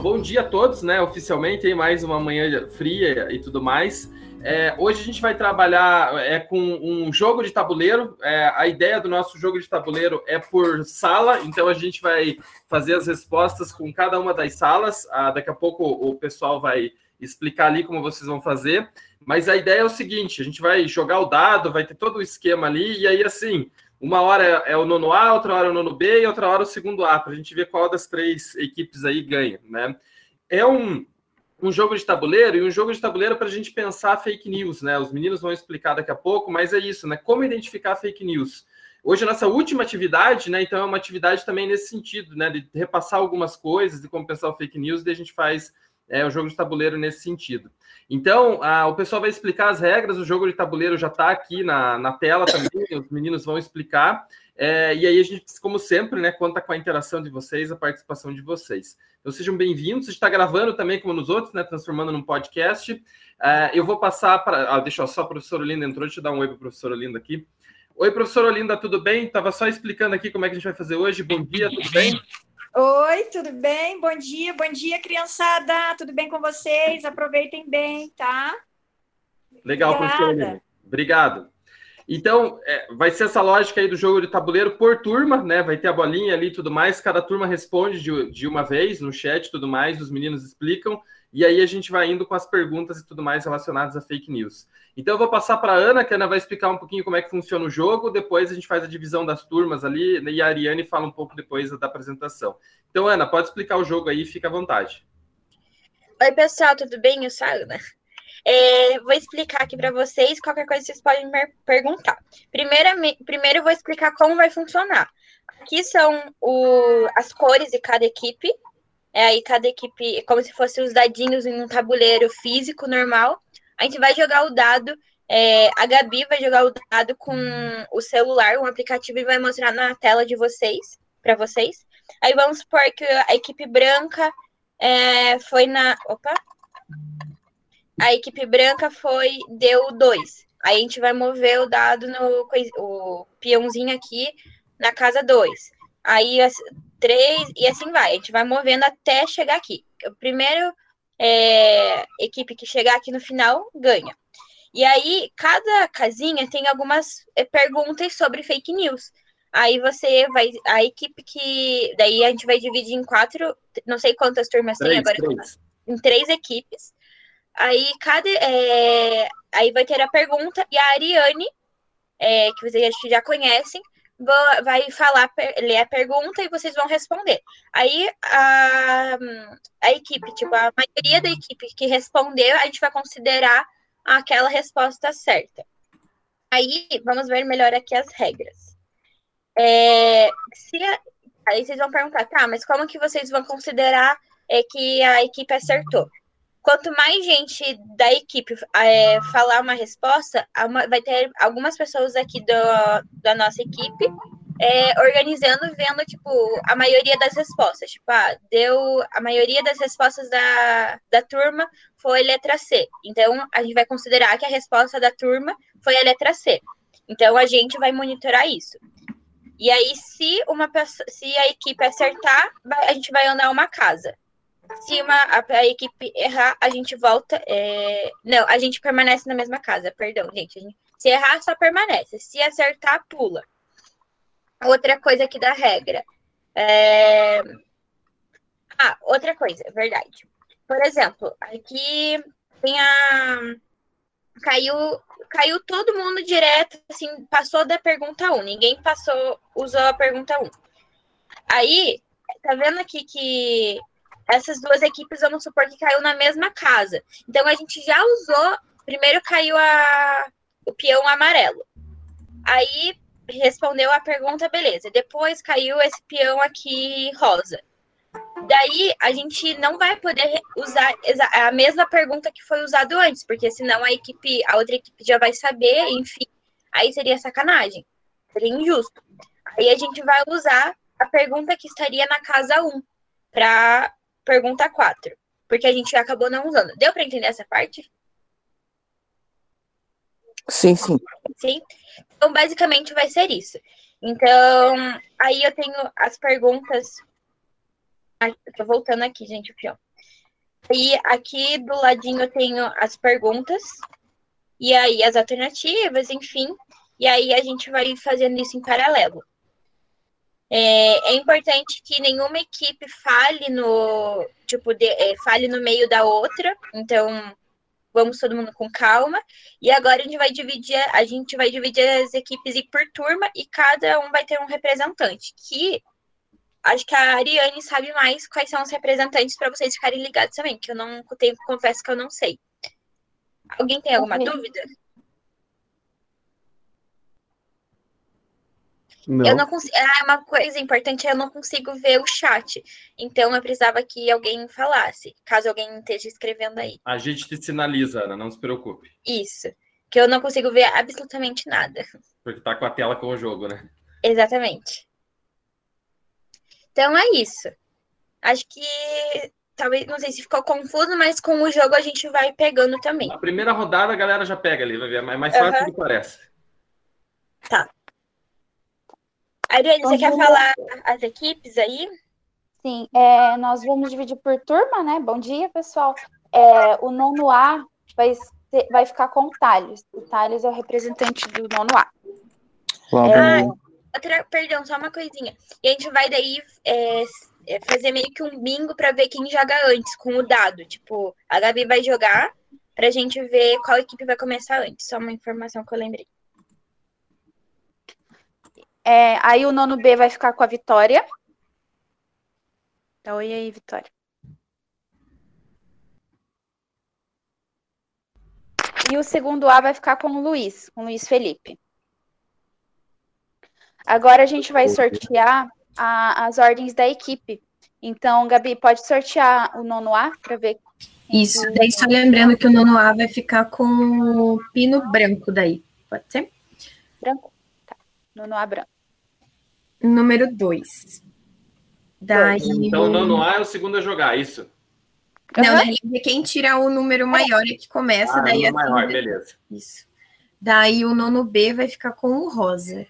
bom dia a todos, né? Oficialmente, em mais uma manhã fria e tudo mais. É, hoje a gente vai trabalhar é, com um jogo de tabuleiro. É, a ideia do nosso jogo de tabuleiro é por sala, então a gente vai fazer as respostas com cada uma das salas. Ah, daqui a pouco o pessoal vai explicar ali como vocês vão fazer. Mas a ideia é o seguinte: a gente vai jogar o dado, vai ter todo o esquema ali, e aí assim uma hora é o nono A, outra hora é o nono B e outra hora o segundo A, para a gente ver qual das três equipes aí ganha, né? É um, um jogo de tabuleiro e um jogo de tabuleiro para a gente pensar fake news, né? Os meninos vão explicar daqui a pouco, mas é isso, né? Como identificar fake news? Hoje, a nossa última atividade, né? Então, é uma atividade também nesse sentido, né? De repassar algumas coisas, de como pensar o fake news, e a gente faz é, o jogo de tabuleiro nesse sentido. Então, a, o pessoal vai explicar as regras, o jogo de tabuleiro já está aqui na, na tela também, os meninos vão explicar. É, e aí a gente, como sempre, né, conta com a interação de vocês, a participação de vocês. Então sejam bem-vindos. A gente está gravando também, como nos outros, né, transformando num podcast. É, eu vou passar para. Ah, deixa eu só, a professora Olinda entrou, deixa eu dar um oi para professora Olinda aqui. Oi, professora Olinda, tudo bem? Estava só explicando aqui como é que a gente vai fazer hoje. Bom dia, tudo bem? Oi, tudo bem? Bom dia, bom dia, criançada. Tudo bem com vocês? Aproveitem bem, tá? Legal, professor. Obrigado. Então, é, vai ser essa lógica aí do jogo de tabuleiro por turma, né? Vai ter a bolinha ali e tudo mais. Cada turma responde de, de uma vez no chat e tudo mais. Os meninos explicam. E aí a gente vai indo com as perguntas e tudo mais relacionadas a fake news. Então eu vou passar para a Ana, que a Ana vai explicar um pouquinho como é que funciona o jogo, depois a gente faz a divisão das turmas ali, e a Ariane fala um pouco depois da apresentação. Então, Ana, pode explicar o jogo aí, fica à vontade. Oi, pessoal, tudo bem? Eu sou a Ana. É, vou explicar aqui para vocês, qualquer coisa vocês podem me perguntar. Primeiro, primeiro eu vou explicar como vai funcionar. Aqui são o, as cores de cada equipe, é aí cada equipe, é como se fossem os dadinhos em um tabuleiro físico normal. A gente vai jogar o dado. É, a Gabi vai jogar o dado com o celular, um aplicativo, e vai mostrar na tela de vocês, para vocês. Aí vamos supor que a equipe branca é, foi na. Opa! A equipe branca foi, deu dois. Aí a gente vai mover o dado no o peãozinho aqui na casa 2. Aí três, e assim vai. A gente vai movendo até chegar aqui. O primeiro é, equipe que chegar aqui no final ganha. E aí, cada casinha tem algumas é, perguntas sobre fake news. Aí você vai. A equipe que. Daí a gente vai dividir em quatro. Não sei quantas turmas três, tem agora. Três. Em três equipes. Aí cada. É, aí vai ter a pergunta. E a Ariane, é, que vocês já conhecem, vai falar, ler a pergunta e vocês vão responder. Aí a, a equipe, tipo, a maioria da equipe que respondeu, a gente vai considerar aquela resposta certa. Aí vamos ver melhor aqui as regras. É, se aí vocês vão perguntar, tá, mas como que vocês vão considerar é, que a equipe acertou? Quanto mais gente da equipe é, falar uma resposta, uma, vai ter algumas pessoas aqui do, da nossa equipe é, organizando, vendo, tipo, a maioria das respostas. Tipo, ah, deu. A maioria das respostas da, da turma foi letra C. Então, a gente vai considerar que a resposta da turma foi a letra C. Então, a gente vai monitorar isso. E aí, se uma se a equipe acertar, a gente vai andar uma casa uma, a, a, equipe errar, a gente volta. É... Não, a gente permanece na mesma casa, perdão, gente. gente. Se errar, só permanece. Se acertar, pula. Outra coisa aqui da regra. É... Ah, outra coisa, verdade. Por exemplo, aqui tem a. Caiu, caiu todo mundo direto, assim, passou da pergunta 1. Ninguém passou, usou a pergunta 1. Aí, tá vendo aqui que essas duas equipes, vamos supor que caiu na mesma casa. Então a gente já usou, primeiro caiu a, o peão amarelo. Aí respondeu a pergunta, beleza. Depois caiu esse peão aqui rosa. Daí a gente não vai poder usar a mesma pergunta que foi usado antes, porque senão a equipe, a outra equipe já vai saber, enfim, aí seria sacanagem, seria injusto. Aí a gente vai usar a pergunta que estaria na casa 1 para pergunta 4, porque a gente acabou não usando. Deu para entender essa parte? Sim, sim. Sim? Então, basicamente, vai ser isso. Então, aí eu tenho as perguntas. Ai, tô voltando aqui, gente, o pior. aí aqui do ladinho eu tenho as perguntas, e aí as alternativas, enfim. E aí a gente vai fazendo isso em paralelo. É, é importante que nenhuma equipe fale no tipo de, é, fale no meio da outra. Então vamos todo mundo com calma. E agora a gente vai dividir a gente vai dividir as equipes por turma e cada um vai ter um representante. Que acho que a Ariane sabe mais quais são os representantes para vocês ficarem ligados também, que eu não tenho, confesso que eu não sei. Alguém tem alguma dúvida? Não. Eu não consigo. Ah, uma coisa importante é eu não consigo ver o chat. Então eu precisava que alguém falasse, caso alguém esteja escrevendo aí. A gente te sinaliza, Ana, não se preocupe. Isso. Que eu não consigo ver absolutamente nada. Porque tá com a tela com o jogo, né? Exatamente. Então é isso. Acho que talvez, não sei se ficou confuso, mas com o jogo a gente vai pegando também. Na primeira rodada a galera já pega ali, vai ver, é mais fácil uhum. do que parece. Tá. Ariane, você quer falar as equipes aí? Sim, é, nós vamos dividir por turma, né? Bom dia, pessoal. É, o nono A vai, ser, vai ficar com o Thales. O Thales é o representante do nono A. Ah, outra, perdão, só uma coisinha. E a gente vai daí é, é fazer meio que um bingo para ver quem joga antes com o dado. Tipo, a Gabi vai jogar para a gente ver qual equipe vai começar antes. Só uma informação que eu lembrei. É, aí o nono B vai ficar com a Vitória. Dá oi aí, Vitória. E o segundo A vai ficar com o Luiz, com o Luiz Felipe. Agora a gente vai sortear a, as ordens da equipe. Então, Gabi, pode sortear o nono A para ver. Isso, daí só lembrando que o nono A vai ficar com o pino branco daí. Pode ser? Branco? Nono A branco. Número 2. Daí... Então, o nono A é o segundo a jogar, isso? Não, uhum. quem tirar o número maior é que começa. Ah, daí o maior, beleza. Isso. Daí o nono B vai ficar com o rosa.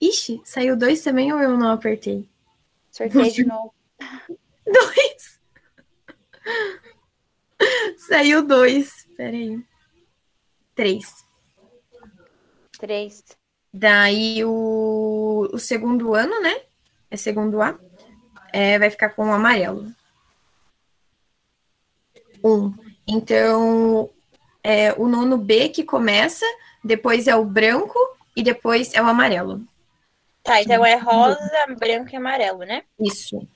Ixi, saiu dois também ou eu não apertei? Sorteio de novo. dois. Saiu dois. Peraí. Três. Três. Daí o, o segundo ano, né? É segundo A. É, vai ficar com o amarelo. Um. Então, é o nono B que começa, depois é o branco e depois é o amarelo. Tá, então é rosa, branco e amarelo, né? Isso.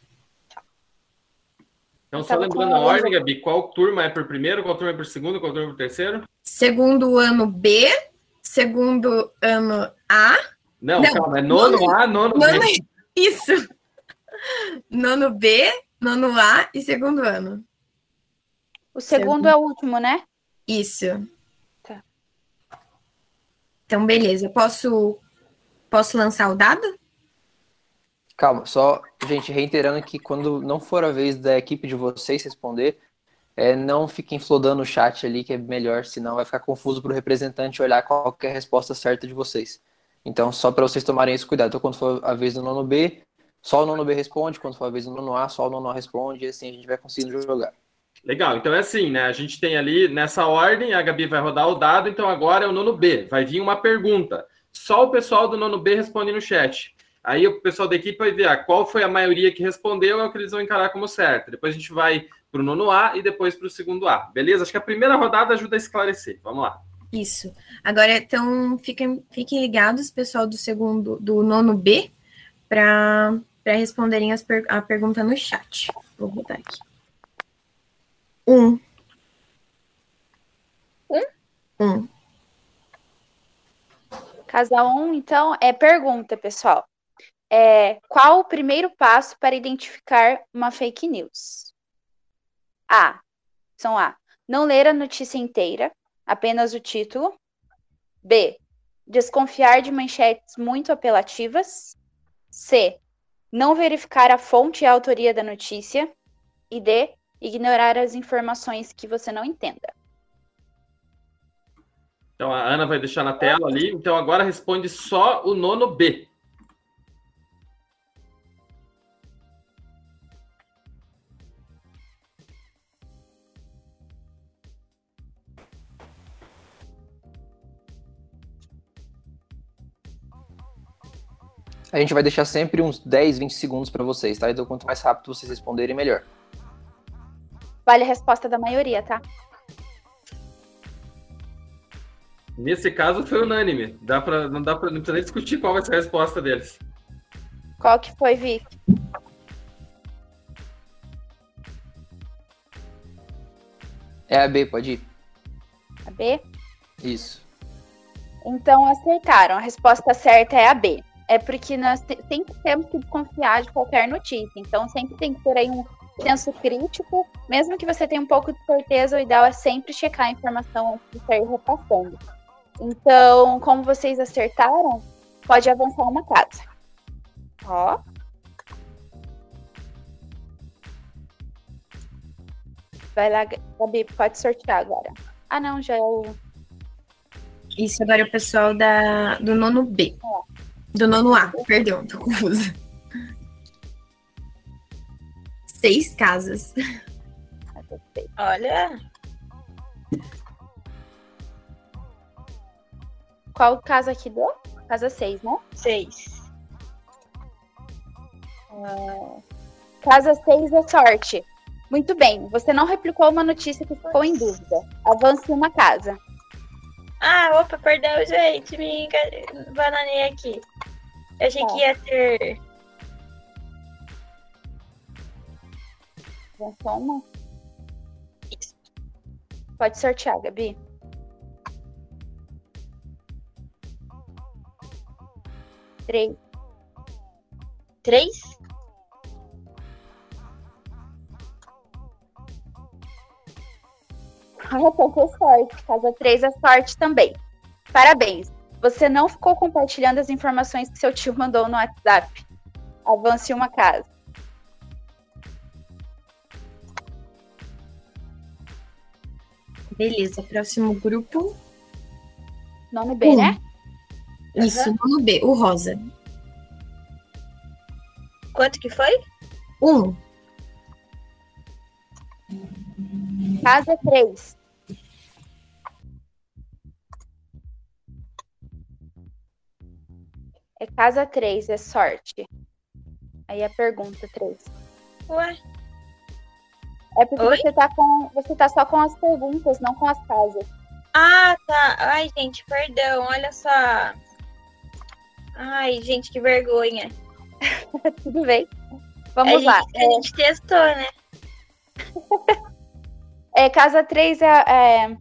Então, só lembrando a ordem, Gabi, qual turma é por primeiro, qual turma é por segundo, qual turma é por terceiro? Segundo ano B, segundo ano A. Não, Não calma, é nono, nono A, nono, nono B. Isso. Nono B, nono A e segundo ano. O segundo, segundo. é o último, né? Isso. Tá. Então, beleza. Posso Posso lançar o dado? Calma, só, gente, reiterando que quando não for a vez da equipe de vocês responder, é, não fiquem flodando o chat ali, que é melhor, senão vai ficar confuso para o representante olhar qual é a resposta certa de vocês. Então, só para vocês tomarem esse cuidado. Então, quando for a vez do nono B, só o nono B responde, quando for a vez do nono A, só o nono A responde, e assim a gente vai conseguindo jogar. Legal, então é assim, né? A gente tem ali nessa ordem, a Gabi vai rodar o dado, então agora é o nono B. Vai vir uma pergunta. Só o pessoal do nono B responde no chat. Aí o pessoal da equipe vai ver ah, qual foi a maioria que respondeu, é o que eles vão encarar como certo. Depois a gente vai para o nono A e depois para o segundo A. Beleza? Acho que a primeira rodada ajuda a esclarecer. Vamos lá. Isso. Agora, então, fiquem, fiquem ligados, pessoal do segundo, do nono B, para responderem per, a pergunta no chat. Vou botar aqui. Um. Um? Um. Casa 1, um, então, é pergunta, pessoal. É, qual o primeiro passo para identificar uma fake news? A. São A. Não ler a notícia inteira, apenas o título. B. Desconfiar de manchetes muito apelativas. C. Não verificar a fonte e a autoria da notícia. E D. Ignorar as informações que você não entenda. Então a Ana vai deixar na tela ali. Então agora responde só o nono B. A gente vai deixar sempre uns 10, 20 segundos para vocês, tá? Então, quanto mais rápido vocês responderem, melhor. Vale a resposta da maioria, tá? Nesse caso foi unânime. Dá pra, não dá pra, não precisa nem discutir qual vai ser a resposta deles. Qual que foi, Vic? É a B, pode ir. A B? Isso. Então acertaram. A resposta certa é a B. É porque nós sempre temos que desconfiar de qualquer notícia. Então sempre tem que ter aí um senso crítico. Mesmo que você tenha um pouco de certeza, o ideal é sempre checar a informação antes de sair repassando. Então, como vocês acertaram, pode avançar uma casa. Ó. Vai lá, Gabi, pode sortear agora. Ah, não, já é o. Isso agora é o pessoal da, do nono B. Do nono A, perdão, tô confusa. Seis casas. Olha, Qual casa aqui deu? Casa 6, né? seis. Casa 6 é sorte. Muito bem, você não replicou uma notícia que ficou em dúvida. Avance uma casa. Ah, opa, perdão, gente. Me bananei aqui. Eu achei Tá. que ia ter. Avançou uma? Pode sortear, Gabi. Três. Três? Então foi sorte. Casa 3 é sorte também. Parabéns. Você não ficou compartilhando as informações que seu tio mandou no WhatsApp. Avance uma casa. Beleza, próximo grupo. Nome B, Um. né? Isso, nono B, o rosa. Quanto que foi? Um. Casa 3. É casa 3, é sorte. Aí a pergunta 3. Ué, É porque Oi? você tá com. Você tá só com as perguntas, não com as casas. Ah, tá. Ai, gente, perdão, olha só. Ai, gente, que vergonha. Tudo bem. a, Vamos gente, lá. a gente testou, né? É, casa 3 é, é-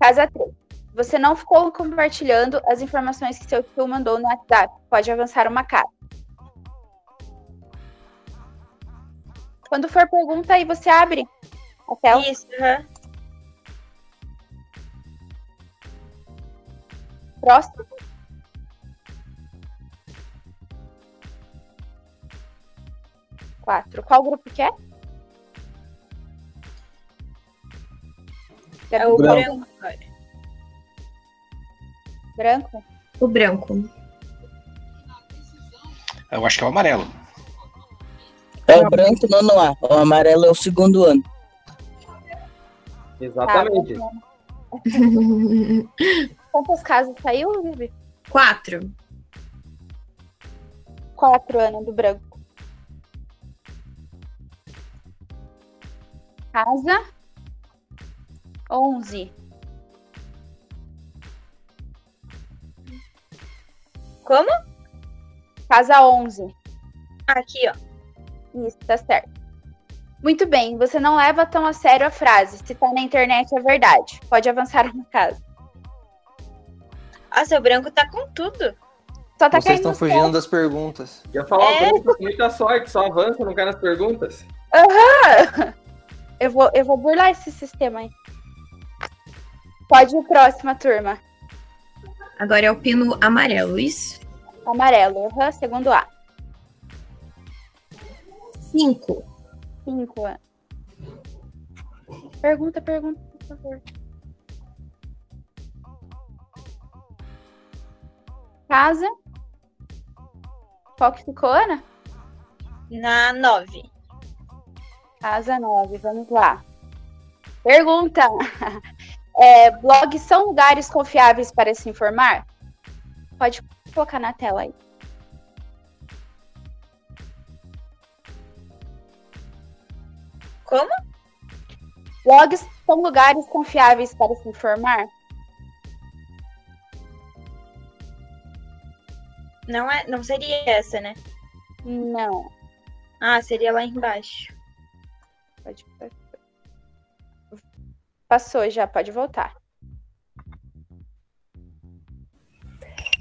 Casa 3. Você não ficou compartilhando as informações que seu tio mandou no WhatsApp. Pode avançar uma casa. Quando for pergunta, aí você abre a tela. Isso, aham. Próximo. Quatro. Qual grupo que é? É o Branco. branco. Branco? O branco. Eu acho que é o amarelo. É o branco nono A. O amarelo é o segundo ano. Exatamente. Tá, Quantas casas saiu, Vivi? Quatro. Quatro anos do branco. Casa. Onze. Como? Casa onze. Aqui, ó. Isso, tá certo. Muito bem, você não leva tão a sério a frase. Se tá na internet é verdade. Pode avançar uma casa. Nossa, o branco tá com tudo. Só tá Vocês estão no fugindo das perguntas. Ia falar, É. branco, muita sorte, só avança, não cai nas perguntas. céu. Eu vou, eu vou burlar esse sistema aí. Pode ir próxima turma. Agora é o pino amarelo, isso? Amarelo. Aham, segundo A. Cinco. Cinco A. Pergunta, pergunta, por favor. Casa. Qual que ficou, Ana? Na nove. Casa 9, vamos lá. Pergunta: é, blogs são lugares confiáveis para se informar? Pode colocar na tela aí. Como? Blogs são lugares confiáveis para se informar? Não, é, não seria essa, né? Não. Ah, seria lá embaixo. Pode... Passou já, pode voltar.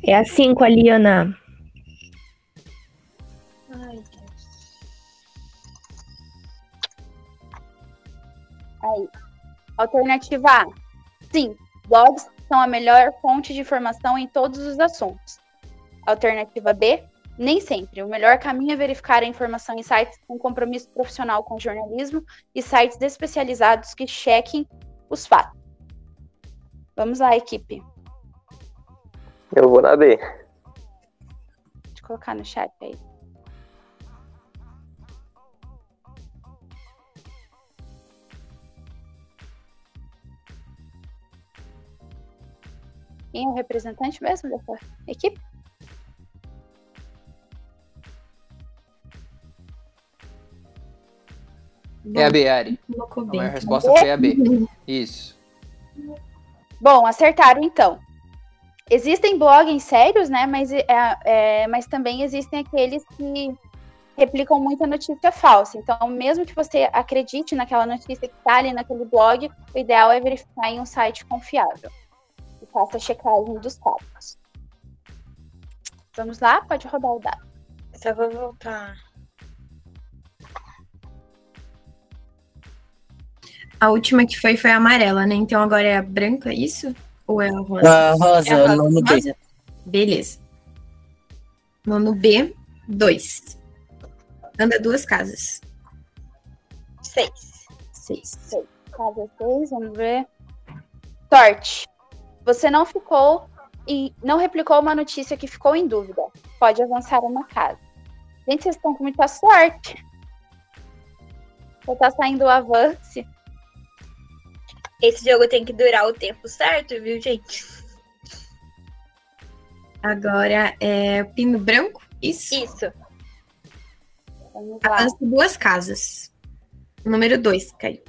É a 5 ali, Ana. Ai, Deus. Aí. Alternativa A. Sim, blogs são a melhor fonte de informação em todos os assuntos. Alternativa B. Nem sempre. O melhor caminho é verificar a informação em sites com compromisso profissional com jornalismo e sites especializados que chequem os fatos. Vamos lá, equipe. Eu vou na B. Deixa eu colocar no chat aí. Quem é o representante mesmo dessa equipe? É a B, Ari. A maior resposta foi a B. Isso. Bom, acertaram então. Existem blogs sérios, né? Mas, é, é, mas também existem aqueles que replicam muita notícia falsa. Então, mesmo que você acredite naquela notícia que está ali naquele blog, o ideal é verificar em um site confiável. E faça a checagem dos fatos. Vamos lá? Pode rodar o dado. Só vou voltar. A última que foi foi a amarela, né? Então agora é a branca, é isso? Ou é a rosa? A rosa, É a rosa. nono B. Rosa? Beleza. Nono B, 2. Anda duas casas. Seis. Seis. Casa 6, vamos ver. Sorte. Você não ficou e não replicou uma notícia que ficou em dúvida. Pode avançar uma casa. Gente, vocês estão com muita sorte. Você tá saindo o avance. Esse jogo tem que durar o tempo certo, viu, gente? Agora é o pino branco? Isso. Isso. Vamos lá. Avança duas casas. Número 2, caiu.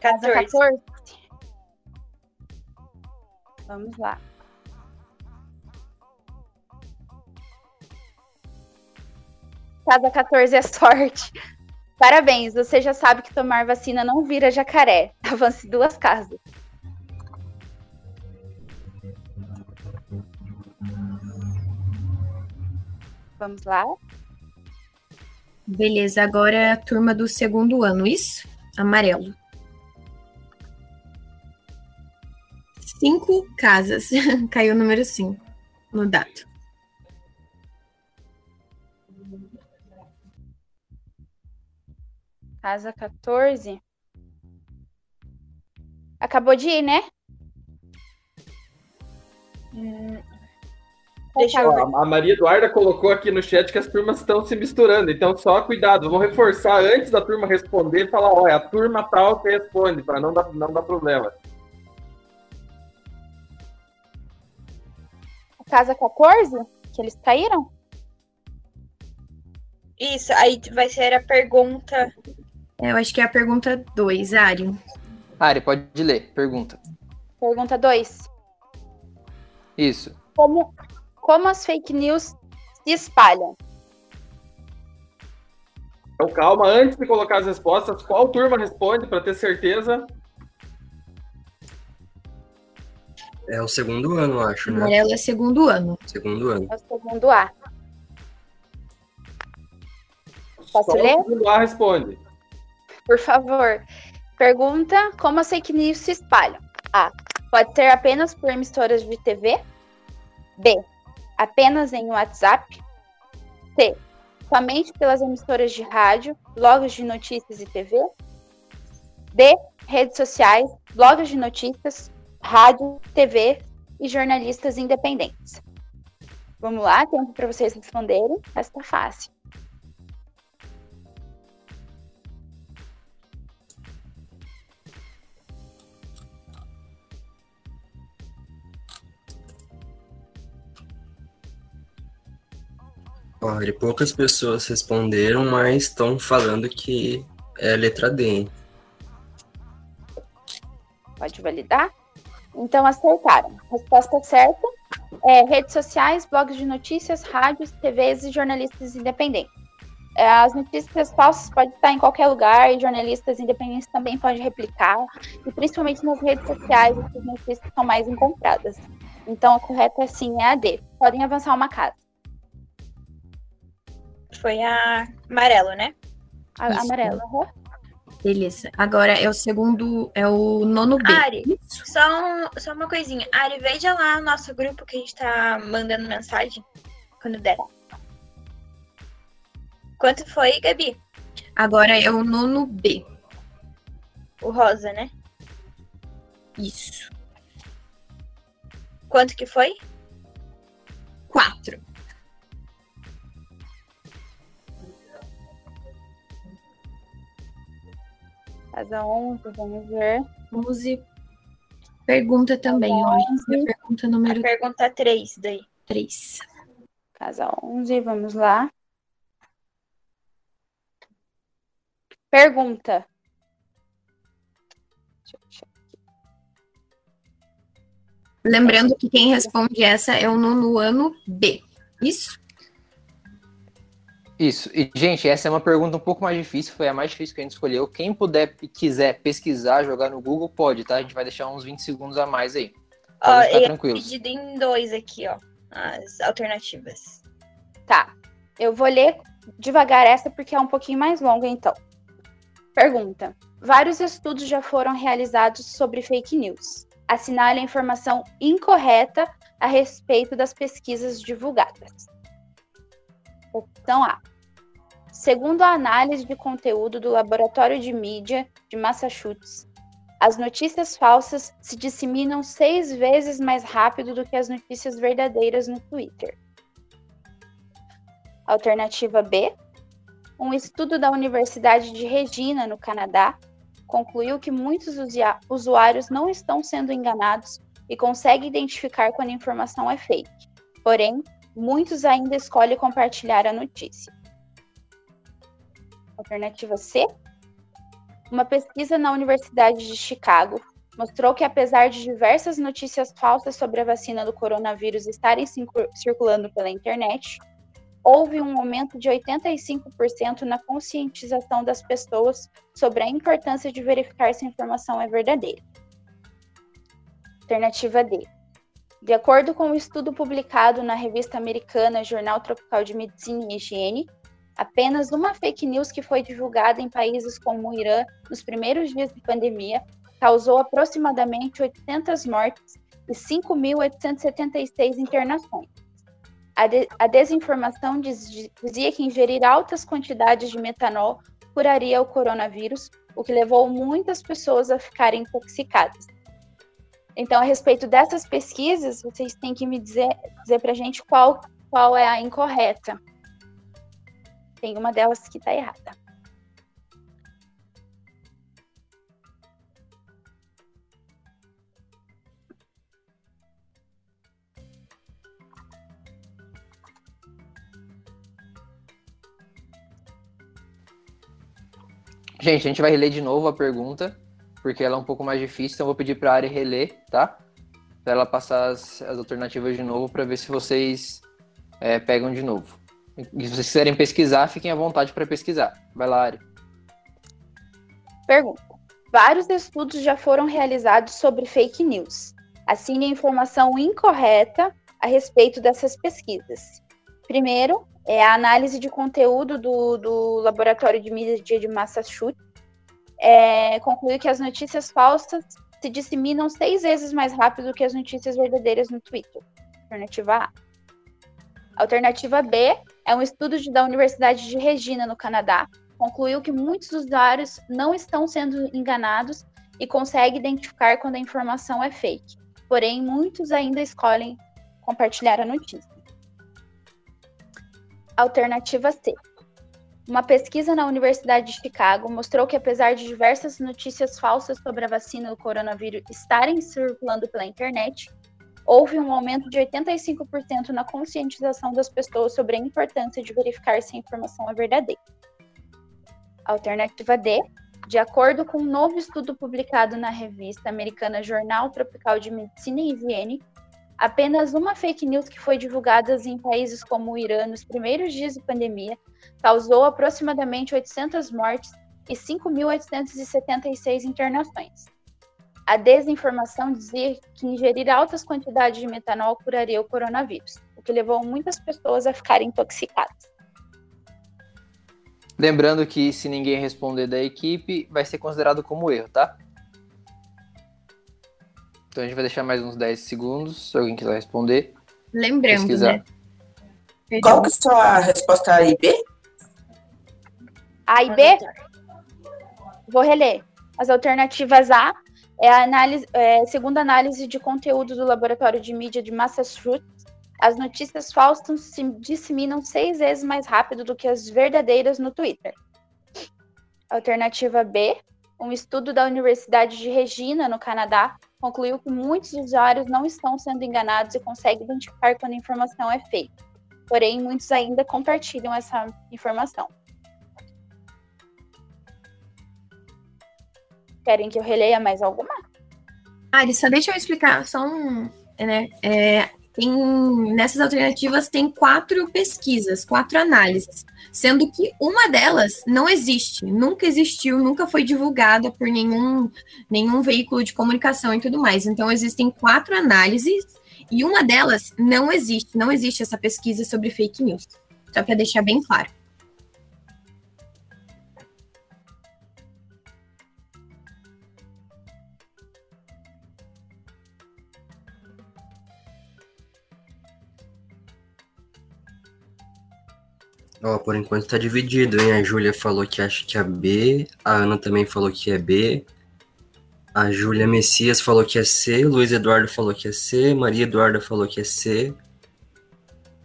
Casa 14. 14. Vamos lá. Casa 14 é sorte. Parabéns, você já sabe que tomar vacina não vira jacaré. Avance duas casas. Vamos lá. Beleza, agora é a turma do segundo ano, isso? Amarelo. Cinco casas. Caiu o número cinco no dado. Casa 14. Acabou de ir, né? Deixa eu ver. Ó, a Maria Eduarda colocou aqui no chat que as turmas estão se misturando, então só cuidado, vamos reforçar antes da turma responder e falar, ó, é a turma tal que responde, para não dar, não dar problema. Casa 14? Que eles caíram? Isso, aí vai ser a pergunta. É, eu acho que é a pergunta 2, Ari. Ari, pode ler. Pergunta. Pergunta 2. Isso. Como, como as fake news se espalham? Então calma, antes de colocar as respostas, qual turma responde para ter certeza? É o segundo ano, acho, né? Amarelo é segundo ano. Segundo ano. É o segundo A. Posso Só ler? o segundo A responde. Por favor. Pergunta como as fake news se espalham. A. Pode ser apenas por emissoras de TV. B. Apenas em WhatsApp. C. Somente pelas emissoras de rádio, blogs de notícias e TV. D. Redes sociais, blogs de notícias, rádio, TV e jornalistas independentes. Vamos lá, tempo para vocês responderem. Essa tá fácil. Olha, poucas pessoas responderam, mas estão falando que é a letra D. Hein? Pode validar? Então acertaram. Resposta certa é redes sociais, blogs de notícias, rádios, TVs e jornalistas independentes. É, as notícias falsas podem estar em qualquer lugar e jornalistas independentes também podem replicar, e principalmente nas redes sociais, as notícias são mais encontradas. Então a correta sim é a D. Podem avançar uma casa. Foi a amarelo, né? A, Isso. amarela. uhum. Beleza. Agora é o segundo, é o nono B. Ari, só, um- só uma coisinha. Ari, veja lá o nosso grupo que a gente tá mandando mensagem quando der. Quanto foi, Gabi? Agora é o nono B. O rosa, né? Isso. Quanto que foi? Quatro. Casa 11, vamos ver. 11. Pergunta também, ó. Essa é a pergunta número Pergunta 3 daí. 3. Casa 11, vamos lá. Pergunta. Deixa eu achar. Lembrando que quem responde essa é o nono ano B. Isso? Isso. E, gente, essa é uma pergunta um pouco mais difícil, foi a mais difícil que a gente escolheu. Quem puder e quiser pesquisar, jogar no Google, pode, tá? A gente vai deixar uns 20 segundos a mais aí. Ó, Podem ficar e é tranquilos. dividido em dois aqui, ó. As alternativas. Tá. Eu vou ler devagar essa porque é um pouquinho mais longa, então. Pergunta: Vários estudos já foram realizados sobre fake news. Assinale a informação incorreta a respeito das pesquisas divulgadas. Opção A. Segundo a análise de conteúdo do Laboratório de Mídia de Massachusetts, as notícias falsas se disseminam seis vezes mais rápido do que as notícias verdadeiras no Twitter. Alternativa B. Um estudo da Universidade de Regina, no Canadá, concluiu que muitos usuários não estão sendo enganados e conseguem identificar quando a informação é fake. Porém, muitos ainda escolhem compartilhar a notícia. Alternativa C. Uma pesquisa na Universidade de Chicago mostrou que, apesar de diversas notícias falsas sobre a vacina do coronavírus estarem circu- circulando pela internet, houve um aumento de 85% na conscientização das pessoas sobre a importância de verificar se a informação é verdadeira. Alternativa D. De acordo com um estudo publicado na revista americana Jornal Tropical de Medicina e Higiene, apenas uma fake news que foi divulgada em países como o Irã nos primeiros dias de pandemia causou aproximadamente 800 mortes e 5.876 internações. A, de- a desinformação diz- dizia que ingerir altas quantidades de metanol curaria o coronavírus, o que levou muitas pessoas a ficarem intoxicadas. Então, a respeito dessas pesquisas, vocês têm que me dizer, dizer para a gente qual, qual é a incorreta. Tem uma delas que está errada. Gente, a gente vai reler de novo a pergunta, porque ela é um pouco mais difícil, então eu vou pedir para a área reler, tá? Para ela passar as, as alternativas de novo, para ver se vocês é, pegam de novo. E se vocês quiserem pesquisar, fiquem à vontade para pesquisar. Vai lá, Ari. Pergunta: Vários estudos já foram realizados sobre fake news. Assine a informação incorreta a respeito dessas pesquisas. Primeiro, é a análise de conteúdo do, do Laboratório de Mídia de Massachusetts. É, concluiu que as notícias falsas se disseminam seis vezes mais rápido que as notícias verdadeiras no Twitter. Alternativa A. Alternativa B é um estudo da Universidade de Regina, no Canadá, concluiu que muitos usuários não estão sendo enganados e conseguem identificar quando a informação é fake. Porém, muitos ainda escolhem compartilhar a notícia. Alternativa C. Uma pesquisa na Universidade de Chicago mostrou que, apesar de diversas notícias falsas sobre a vacina do coronavírus estarem circulando pela internet, houve um aumento de 85% na conscientização das pessoas sobre a importância de verificar se a informação é verdadeira. Alternativa D, de acordo com um novo estudo publicado na revista americana Jornal Tropical de Medicina e Higiene, apenas uma fake news que foi divulgada em países como o Irã nos primeiros dias de pandemia causou aproximadamente 800 mortes e 5.876 internações. A desinformação dizia que ingerir altas quantidades de metanol curaria o coronavírus, o que levou muitas pessoas a ficarem intoxicadas. Lembrando que se ninguém responder da equipe, vai ser considerado como erro, tá? Então a gente vai deixar mais uns 10 segundos, se alguém quiser responder. Lembrando, Pesquisar. né? Perdão. Qual que são a resposta A e B? A e B, vou reler. As alternativas A é a análise, é, segundo a análise de conteúdo do Laboratório de Mídia de Massachusetts, as notícias falsas se disseminam seis vezes mais rápido do que as verdadeiras no Twitter. Alternativa B, um estudo da Universidade de Regina, no Canadá, concluiu que muitos usuários não estão sendo enganados e conseguem identificar quando a informação é fake. Porém, muitos ainda compartilham essa informação. Querem que eu releia mais alguma? Ari, só deixa eu explicar, só um, né, é, tem, nessas alternativas tem quatro pesquisas, quatro análises, sendo que uma delas não existe, nunca existiu, nunca foi divulgada por nenhum, nenhum veículo de comunicação e tudo mais. Então, existem quatro análises e uma delas não existe, não existe essa pesquisa sobre fake news. Só para deixar bem claro. Por enquanto tá dividido, hein? A Júlia falou que acha que é B, a Ana também falou que é B, a Júlia Messias falou que é C, Luiz Eduardo falou que é C, Maria Eduarda falou que é C.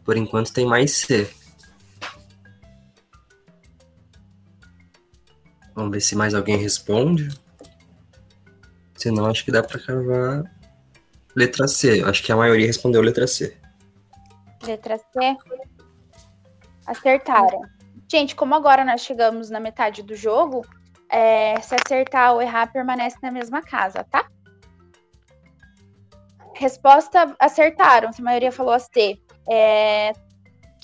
Por enquanto tem mais C. Vamos ver se mais alguém responde. Senão acho que dá pra cavar letra C. Acho que a maioria respondeu letra C. Letra C. Acertaram. Gente, como agora nós chegamos na metade do jogo, é, se acertar ou errar, permanece na mesma casa, tá? Resposta: acertaram. A maioria falou a C. É,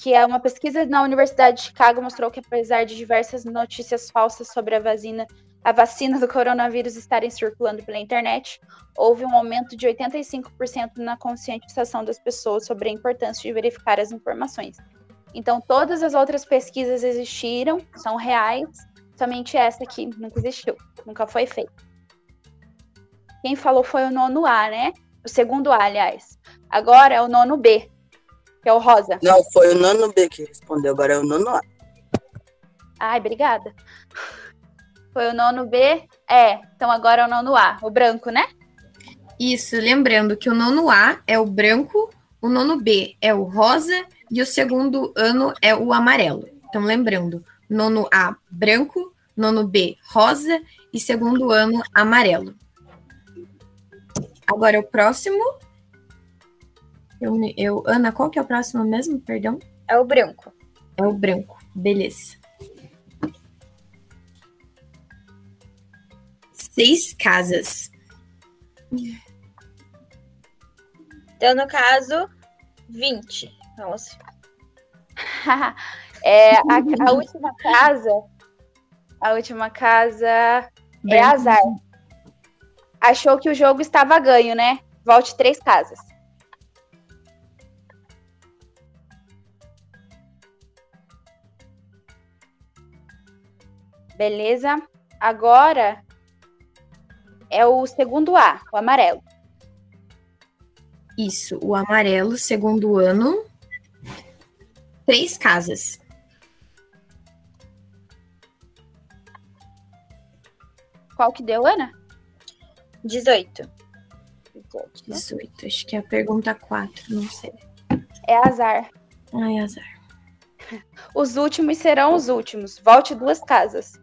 que é uma pesquisa na Universidade de Chicago mostrou que apesar de diversas notícias falsas sobre a vacina, a vacina do coronavírus estarem circulando pela internet, houve um aumento de 85% na conscientização das pessoas sobre a importância de verificar as informações. Então, todas as outras pesquisas existiram, são reais, somente essa aqui nunca existiu, nunca foi feita. Quem falou foi o nono A, né? O segundo A, aliás. Agora é o nono B, que é o rosa. Não, foi o nono B que respondeu, agora é o nono A. Ai, obrigada. Foi o nono B? É, então agora é o nono A, o branco, né? Isso, lembrando que o nono A é o branco, o nono B é o rosa e o segundo ano é o amarelo. Então, lembrando, nono A branco, nono B rosa e segundo ano amarelo. Agora o próximo. Eu, eu, Ana, qual que é o próximo mesmo? Perdão. É o branco. É o branco. Beleza. Seis casas. Então, no caso, 20. Nossa. é, a, a última casa. A última casa é azar. Achou que o jogo estava ganho, né? Volte três casas. Beleza? Agora é o segundo A, o amarelo. Isso, o amarelo, segundo ano. Três casas. Qual que deu, Ana? 18. 18, acho que é a pergunta 4, não sei. É azar. Ai, azar. Os últimos serão os últimos. Volte duas casas.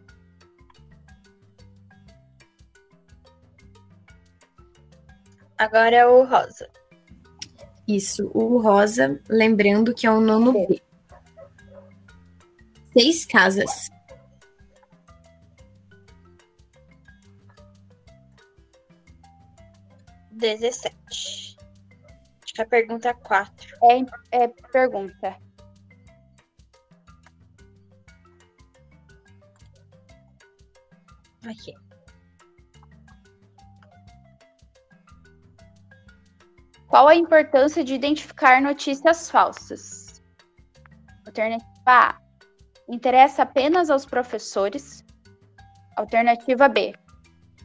Agora é o rosa. Isso, o rosa, lembrando que é o nono B. Seis casas. Dezessete. Acho que é a pergunta quatro. É pergunta. Aqui. Qual a importância de identificar notícias falsas? Alternativa A. Interessa apenas aos professores. Alternativa B.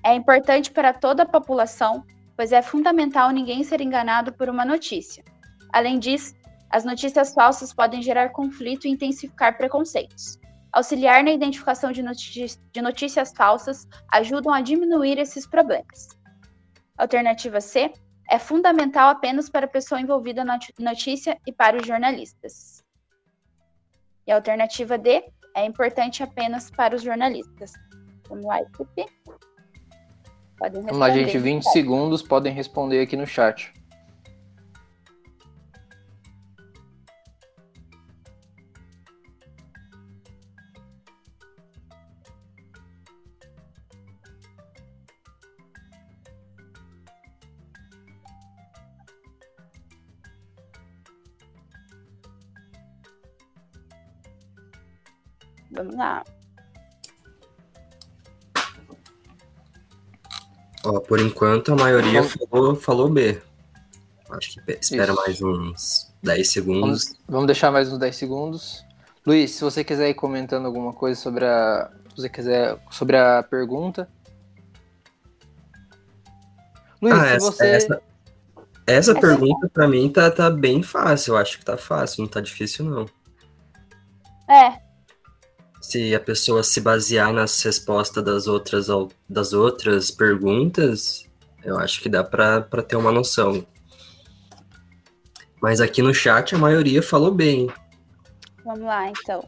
É importante para toda a população, pois é fundamental ninguém ser enganado por uma notícia. Além disso, as notícias falsas podem gerar conflito e intensificar preconceitos. Auxiliar na identificação de, de notícias falsas ajudam a diminuir esses problemas. Alternativa C é fundamental apenas para a pessoa envolvida na notícia e para os jornalistas. E a alternativa D é importante apenas para os jornalistas. Vamos lá, equipe. Podem Vamos lá, responder. gente. 20 segundos. Podem responder aqui no chat. Vamos lá. Ó, por enquanto a maioria falou, falou B. Acho que pe- espera Isso. mais uns 10 segundos. Vamos, vamos deixar mais uns 10 segundos. Luiz, se você quiser ir comentando alguma coisa sobre a. Se você quiser. Sobre a pergunta. Luiz, Ah, se essa, você. essa, essa pergunta pra mim tá, tá bem fácil. Eu acho que tá fácil, não tá difícil, não. É, Se a pessoa se basear nas respostas das outras, das outras perguntas, eu acho que dá pra ter uma noção. Mas aqui no chat a maioria falou bem. vamos lá, então.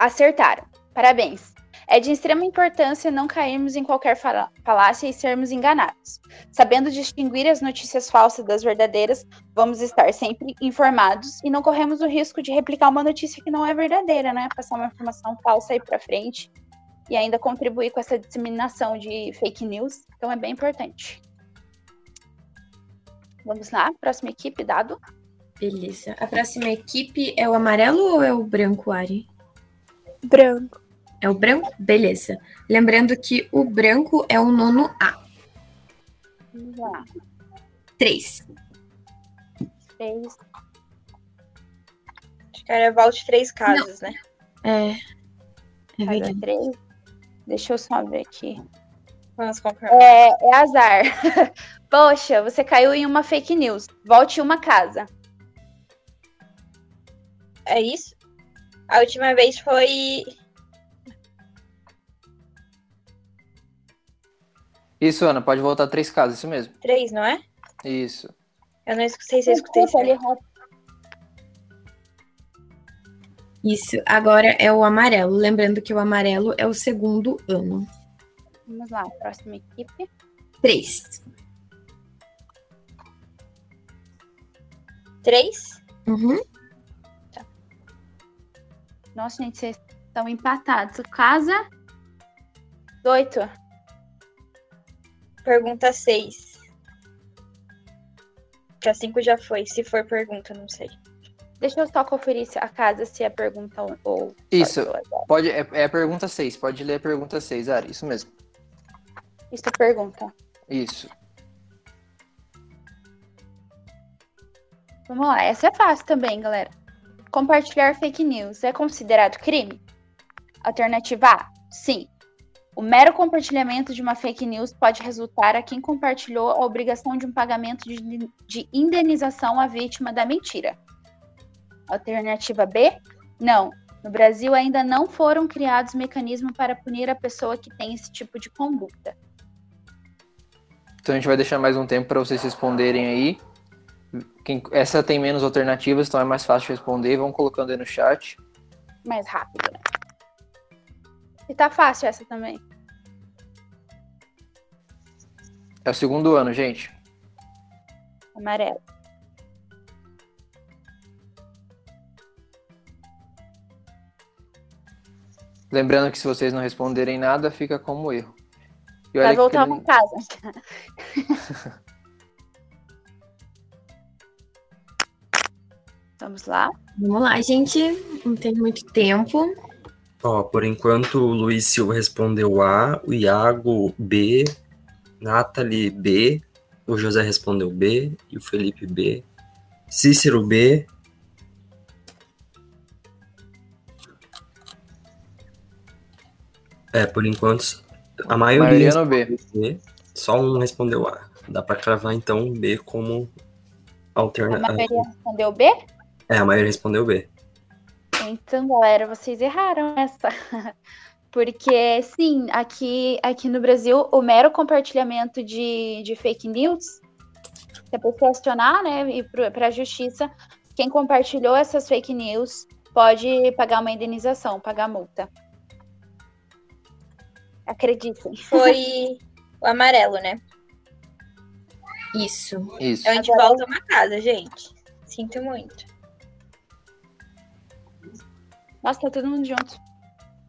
Acertaram. Parabéns. É de extrema importância não cairmos em qualquer falácia e sermos enganados. Sabendo distinguir as notícias falsas das verdadeiras, vamos estar sempre informados e não corremos o risco de replicar uma notícia que não é verdadeira, né? Passar uma informação falsa aí pra frente e ainda contribuir com essa disseminação de fake news. Então é bem importante. Vamos lá, próxima equipe, dado. Beleza. A próxima equipe é o amarelo ou é o branco, Ari? Branco. É o branco? Beleza. Lembrando que o branco é o nono A. Vamos lá. Três. Três. Acho que era volte três casas, né? É. É Casa verdade. três. Deixa eu só ver aqui. Vamos confirmar. É, é azar. Poxa, você caiu em uma fake news. Volte uma casa. É isso? A última vez foi. Isso, Ana, pode voltar três casas, isso mesmo. Três, não é? Isso. Eu não escutei se eu escutei errou. Isso. Agora é o amarelo. Lembrando que o amarelo é o segundo ano. Vamos lá, próxima equipe. Três. Três? Uhum. Nossa, gente, vocês estão empatados. Casa. Oito. Pergunta seis. Que a cinco já foi. Se for pergunta, não sei. Deixa eu só conferir se a casa se é pergunta ou. ou Isso. Pode, é, é a pergunta 6. Pode ler a pergunta 6, Ari. Isso mesmo. Isso é pergunta. Isso. Vamos lá, essa é fácil também, galera. Compartilhar fake news é considerado crime? Alternativa A, sim. O mero compartilhamento de uma fake news pode resultar a quem compartilhou a obrigação de um pagamento de, de indenização à vítima da mentira. Alternativa B, não. No Brasil ainda não foram criados mecanismos para punir a pessoa que tem esse tipo de conduta. Então a gente vai deixar mais um tempo para vocês responderem aí. Quem- essa tem menos alternativas, então é mais fácil de responder. Vão colocando aí no chat. Mais rápido, né? E tá fácil essa também. É o segundo ano, gente. Amarelo. Lembrando que se vocês não responderem nada, fica como erro. E Vai voltar que... pra casa. Vamos lá? Vamos lá, gente. Não tem muito tempo. Ó, por enquanto o Luiz Silva respondeu A, o Iago B, Nathalie B, o José respondeu B e o Felipe B, Cícero B. É, por enquanto a maioria, maioria no B. respondeu B, só um respondeu A. Dá pra cravar então B como A alternativa. maioria respondeu B? É, a maioria respondeu B. Então, galera, vocês erraram essa. Porque, sim, aqui, aqui no Brasil, o mero compartilhamento de, de fake news, se a pessoa acionar, né, e para a justiça, quem compartilhou essas fake news pode pagar uma indenização, pagar multa. Acreditem. Foi o amarelo, né? Isso. Isso. É onde volta uma casa, gente. Sinto muito. Nossa, tá todo mundo junto.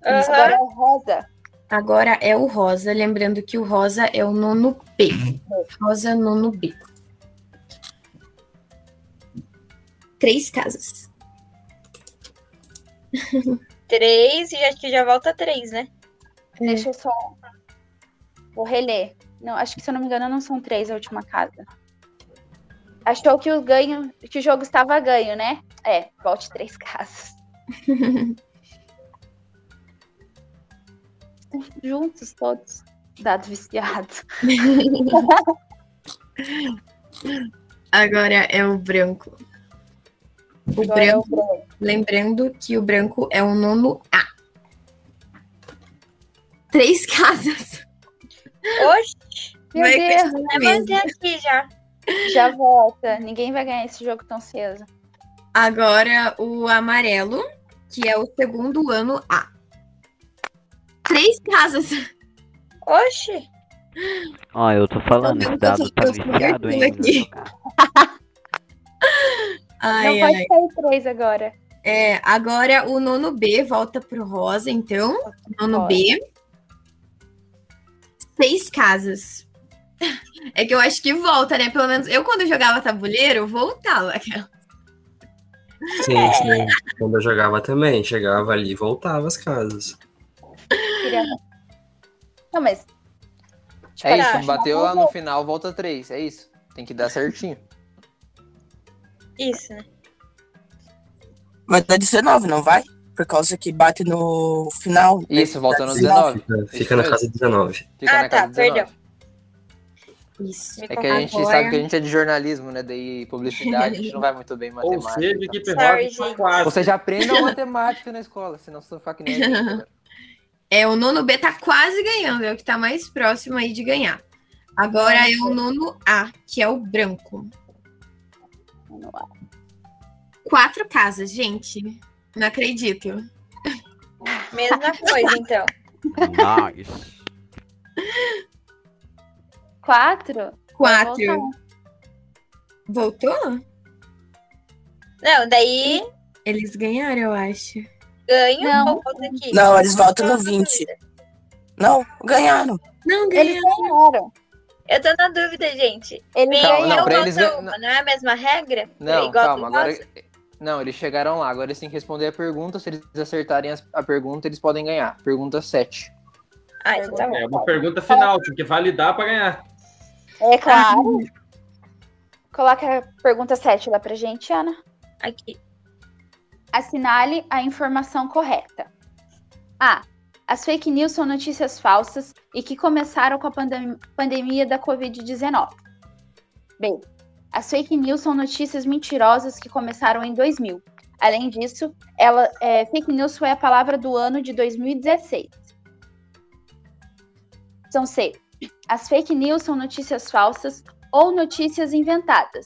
Aham. Agora é o rosa. Agora é o rosa. Lembrando que o rosa é o nono B. Rosa, nono B. Três casas. Três, e acho que já volta três, né? Deixa eu só. Vou reler. Não, acho que se eu não me engano, não são três a última casa. Achou que o ganho, que o jogo estava ganho, né? É, volte três casas. Juntos todos. Dado viciado. Agora é o branco. O Agora é o branco, lembrando que o branco é o nono A. Três casas. Oxe, Meu Vai Deus, vai mesmo. manter aqui já. já volta. Ninguém vai ganhar esse jogo tão cedo. Agora o amarelo, que é o segundo ano A. Três casas. Oxe, Ó, eu tô falando, esse eu dado tá eu viciado ainda. aqui. Ai, não ai. pode sair três agora. É, agora o nono B volta pro rosa, então. Nono Rosa. B. Seis casas. É que eu acho que volta, né? Pelo menos eu, quando jogava tabuleiro, voltava. Sim, sim. Quando eu jogava também, chegava ali e voltava as casas. Não, mas. É isso, bateu lá no final, volta três. É isso. Tem que dar certinho. isso, né? Vai dar 19, não vai? Por causa que bate no final. Isso, volta no 19. 19. Fica na mesmo. casa 19. Fica Ah, na tá, casa 19. Isso. É que a gente Agora- sabe que a gente é de jornalismo, né? Daí publicidade, a gente não vai muito bem em Ou matemática. seja, então. Sorry, gente. Você já aprende a matemática na escola, senão você vai ficar que nem a gente. agora. É, o nono B tá quase ganhando, é o que tá mais próximo aí de ganhar. Agora é o nono A, que é o branco. Quatro casas, gente. Não acredito. Mesma coisa, então. Nice. Quatro? Quatro. Voltou? Não, daí Eles ganharam, eu acho. ganho Não. Não, eles voltam no Nossa 20. dúvida. Não, ganharam. Não, Eles ganharam. ganharam. Eu tô na dúvida, gente. Meio Calma, não, ganharam. pra eles uma, não é a mesma regra? Não, Igual calma, agora. nosso? Não, eles chegaram lá, agora eles têm que responder a pergunta. Se eles acertarem a pergunta, eles podem ganhar. Pergunta 7. Ah, então tá bom. É uma pergunta final, tem que validar para ganhar. É claro. Coloca a pergunta 7 lá pra gente, Ana. Aqui. Assinale a informação correta. A. As fake news são notícias falsas e que começaram com a pandem- pandemia da Covid-19. B. As fake news são notícias mentirosas que começaram em 2000. Além disso, ela, é, fake news foi a palavra do ano de 2016. Opção C. As fake news são notícias falsas ou notícias inventadas.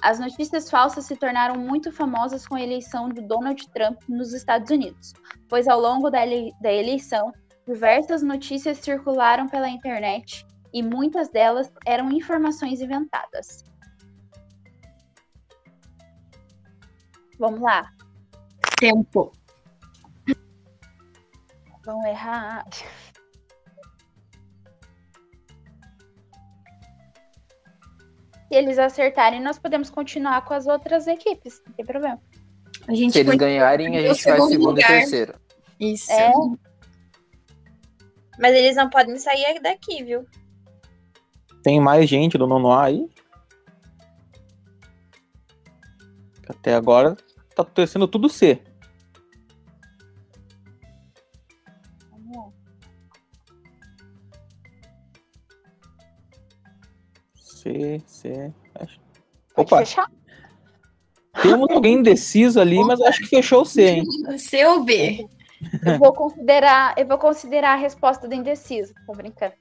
As notícias falsas se tornaram muito famosas com a eleição de Donald Trump nos Estados Unidos, pois ao longo da, ele- da eleição, diversas notícias circularam pela internet e muitas delas eram informações inventadas. Vamos lá. Tempo. Vão errar. Se eles acertarem, nós podemos continuar com as outras equipes, não tem problema. A gente Se eles ganharem, a gente vai segundo lugar. e terceiro. Isso. É. Mas eles não podem sair daqui, viu? Tem mais gente do nono A aí? Até agora tá torcendo tudo C. C, C. acho- Pode Opa, fechar? temos alguém indeciso ali, mas acho que fechou o C, hein? C ou B? Eu vou considerar, eu vou considerar a resposta do indeciso. Tô brincando.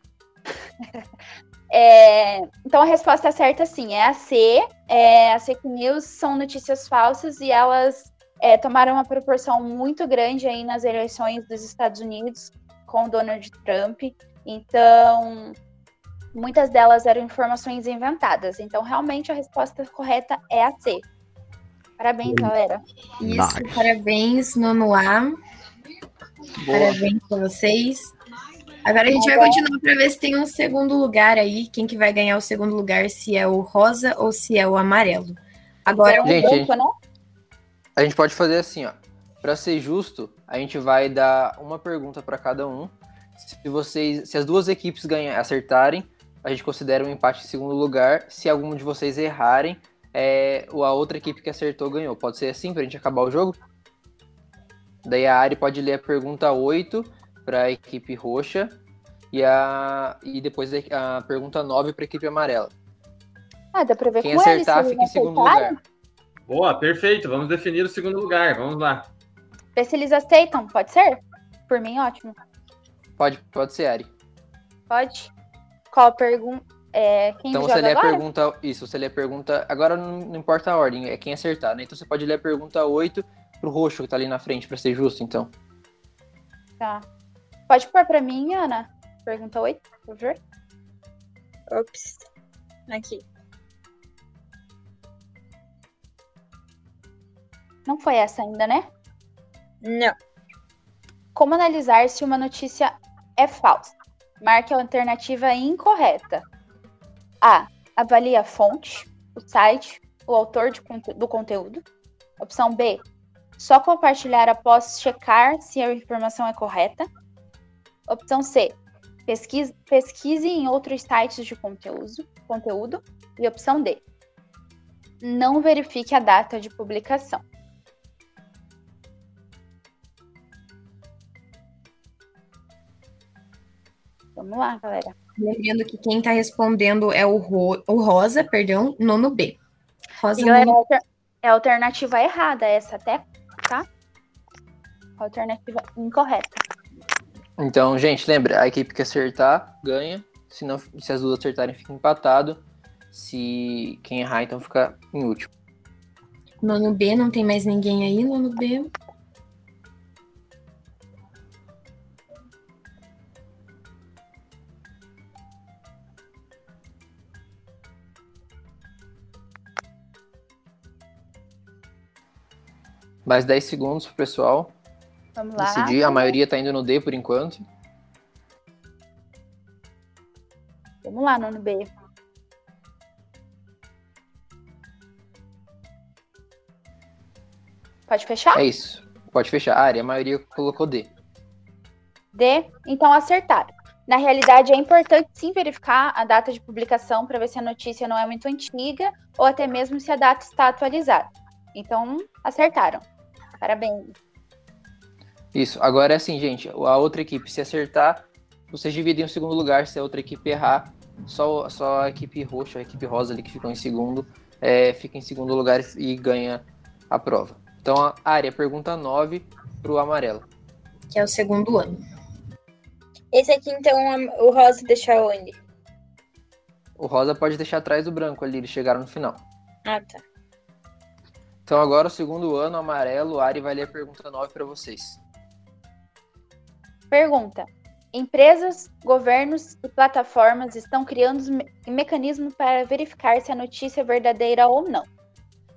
É, então a resposta certa sim é a C. É, as fake news são notícias falsas e elas é, tomaram uma proporção muito grande aí nas eleições dos Estados Unidos com Donald Trump. Então muitas delas eram informações inventadas. Então realmente a resposta correta é a C. Parabéns, galera. Isso, Nice. parabéns, nono A. Parabéns pra vocês. Agora a gente vai continuar para ver se tem um segundo lugar aí. Quem que vai ganhar o segundo lugar, se é o rosa ou se é o amarelo. Agora, Um Gente, branco, né? A gente pode fazer assim, ó. Pra ser justo, a gente vai dar uma pergunta pra cada um. Se vocês, se as duas equipes ganhar, acertarem, a gente considera um empate em segundo lugar. Se algum de vocês errarem, é, o- a outra equipe que acertou ganhou. Pode ser assim pra gente acabar o jogo? Daí a Ari pode ler a pergunta 8 para a equipe roxa e, a, e depois a, a pergunta 9 para a equipe amarela. Ah, dá pra ver Quem acertar fica em segundo lugar. Boa, perfeito. Vamos definir o segundo lugar. Vamos lá. Ver se eles aceitam, pode ser? Por mim, ótimo. Pode, pode ser, Ari. Pode? Qual a pergunta? É, quem Então joga você lê a agora? pergunta. Isso, você lê a pergunta. Agora não, não importa a ordem, é quem acertar, né? Então você pode ler a pergunta 8 pro roxo que tá ali na frente, pra ser justo, então. Tá. Pode pôr pra mim, Ana? Pergunta 8, por favor. Ops. Aqui. Não foi essa ainda, né? Não. Como analisar se uma notícia é falsa? Marque a alternativa incorreta. A. Avalie a fonte, o site, o autor de do conteúdo. Opção B. Só compartilhar após checar se a informação é correta. Opção C. Pesquise, pesquise em outros sites de conteúdo, conteúdo. E opção D. Não verifique a data de publicação. Vamos lá, galera. lembrando que quem tá respondendo é o, ro- o rosa, perdão, nono B. Rosa E, galera, nono é alter- é a alternativa errada essa até, tá? Alternativa incorreta. Então, gente, lembra, a equipe que acertar ganha. Se, não, se as duas acertarem, fica empatado. Se quem errar, então fica em último. Nono B, não tem mais ninguém aí, nono B. Mais 10 segundos pro pessoal Vamos lá. decidir. A maioria tá indo no D por enquanto. Vamos lá, nono B. Pode fechar? É isso. Pode fechar. Ari, a maioria colocou D. D. Então acertaram. Na realidade, é importante sim verificar a data de publicação para ver se a notícia não é muito antiga ou até mesmo se a data está atualizada. Então, acertaram. Parabéns. Isso. Agora é assim, gente. A outra equipe, se acertar, vocês dividem o segundo lugar. Se a outra equipe errar, só, só a equipe roxa, a equipe rosa ali que ficou em segundo, é, fica em segundo lugar e ganha a prova. Então, a área, pergunta 9 pro amarelo. que é o segundo ano. Esse aqui, então, o rosa deixa onde? O rosa pode deixar atrás do branco ali, eles chegaram no final. Ah, tá. Então, agora o segundo ano, amarelo, Ari vai ler a pergunta 9 para vocês. Pergunta: Empresas, governos e plataformas estão criando me- mecanismos para verificar se a notícia é verdadeira ou não.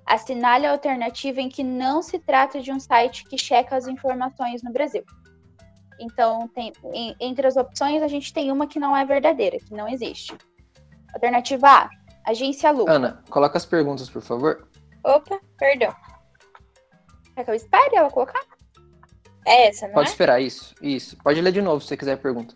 Assinale a alternativa em que não se trata de um site que checa as informações no Brasil. Então, tem, em- entre as opções, a gente tem uma que não é verdadeira, que não existe. Alternativa A, agência Lupa. Ana, coloca as perguntas, por favor. Opa, perdão. Quer que eu espere ela colocar? É essa, não Pode é? esperar, isso. Isso. Pode ler de novo se você quiser a pergunta.